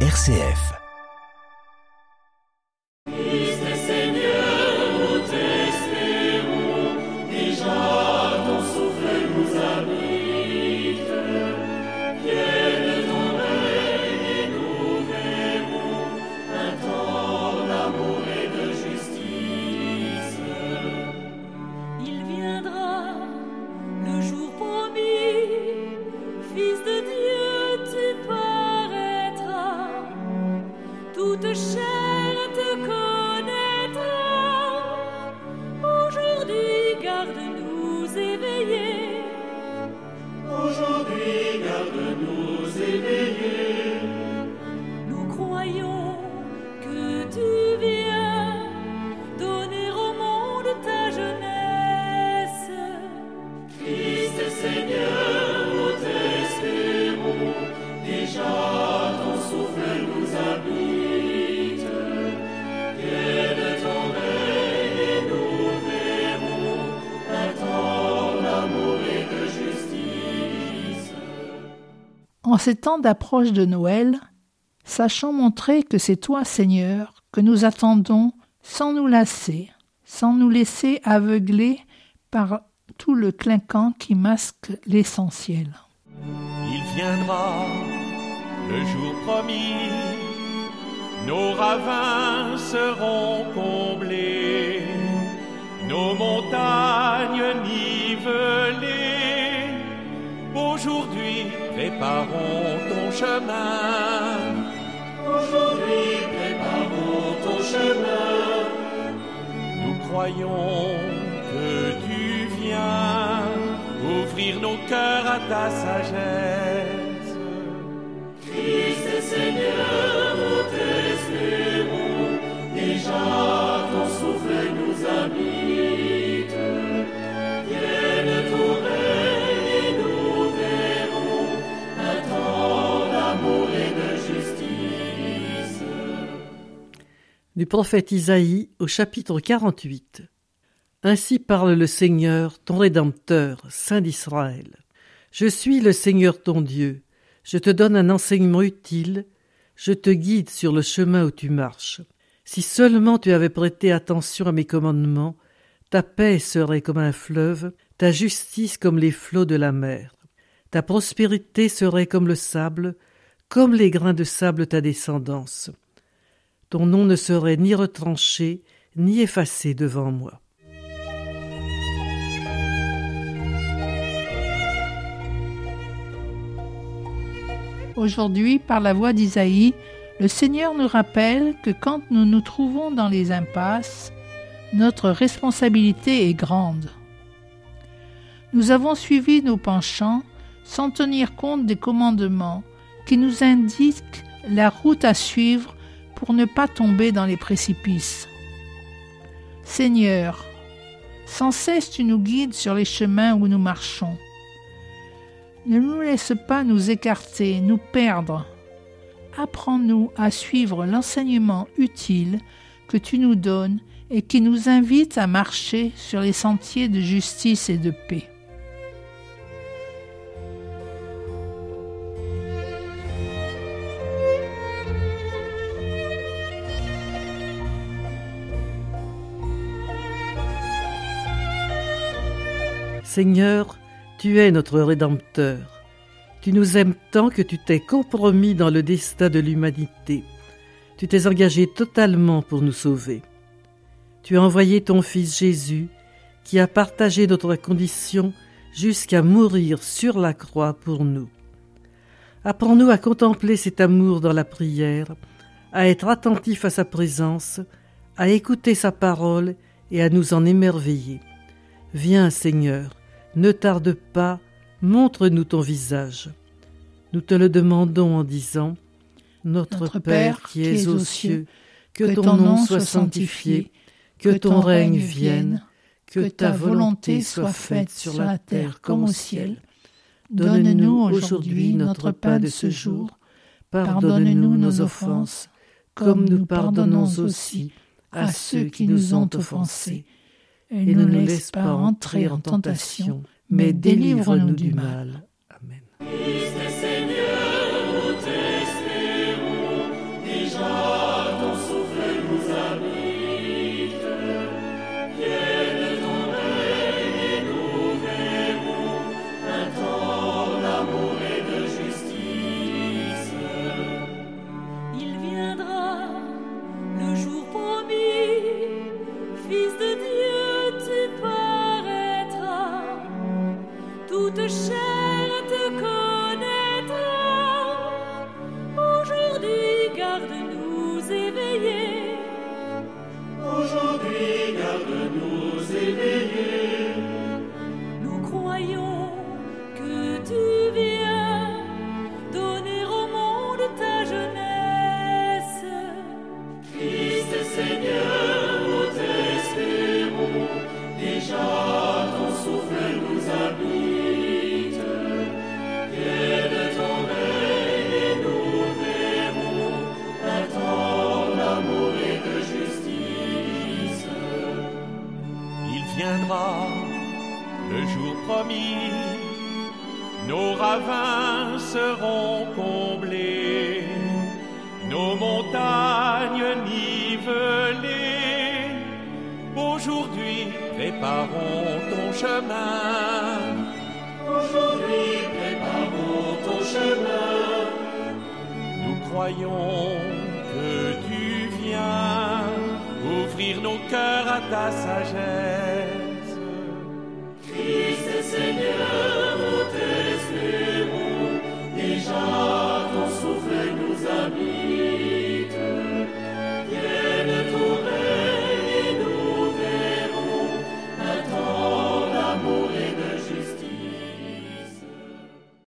RCF. Garde-nous éveillés. En ces temps d'approche de Noël, sachons montrer que c'est toi, Seigneur, que nous attendons sans nous lasser, sans nous laisser aveugler par tout le clinquant qui masque l'essentiel. Il viendra le jour promis, nos ravins seront comblés, préparons ton chemin. Aujourd'hui, préparons ton chemin. Nous croyons que tu viens ouvrir nos cœurs à ta sagesse. Christ Seigneur, Du prophète Isaïe au chapitre 48. Ainsi parle le Seigneur, ton Rédempteur, Saint d'Israël. Je suis le Seigneur ton Dieu. Je te donne un enseignement utile. Je te guide sur le chemin où tu marches. Si seulement tu avais prêté attention à mes commandements, ta paix serait comme un fleuve, ta justice comme les flots de la mer. Ta prospérité serait comme le sable, comme les grains de sable ta descendance. Ton nom ne serait ni retranché, ni effacé devant moi. Aujourd'hui, par la voix d'Isaïe, le Seigneur nous rappelle que quand nous nous trouvons dans les impasses, notre responsabilité est grande. Nous avons suivi nos penchants sans tenir compte des commandements qui nous indiquent la route à suivre pour ne pas tomber dans les précipices. Seigneur, sans cesse tu nous guides sur les chemins où nous marchons. Ne nous laisse pas nous écarter, nous perdre. Apprends-nous à suivre l'enseignement utile que tu nous donnes et qui nous invite à marcher sur les sentiers de justice et de paix. Seigneur, tu es notre Rédempteur. Tu nous aimes tant que tu t'es compromis dans le destin de l'humanité. Tu t'es engagé totalement pour nous sauver. Tu as envoyé ton Fils Jésus, qui a partagé notre condition jusqu'à mourir sur la croix pour nous. Apprends-nous à contempler cet amour dans la prière, à être attentifs à sa présence, à écouter sa parole et à nous en émerveiller. Viens, Seigneur, ne tarde pas, montre-nous ton visage. Nous te le demandons en disant Notre, Notre Père qui es aux cieux, que ton nom soit sanctifié, que ton règne vienne, que ta volonté soit faite sur la terre comme au ciel. Donne-nous aujourd'hui notre pain de ce jour. Pardonne-nous nos offenses, comme nous pardonnons aussi à ceux qui nous ont offensés. Et ne nous laisse pas entrer en tentation, mais délivre-nous du mal. shine. Viendra le jour promis, nos ravins seront comblés, nos montagnes nivelées. Aujourd'hui, préparons ton chemin. Aujourd'hui, préparons ton chemin. Nous croyons que tu viens d'ouvrir nos cœurs à ta sagesse. Christ Seigneur.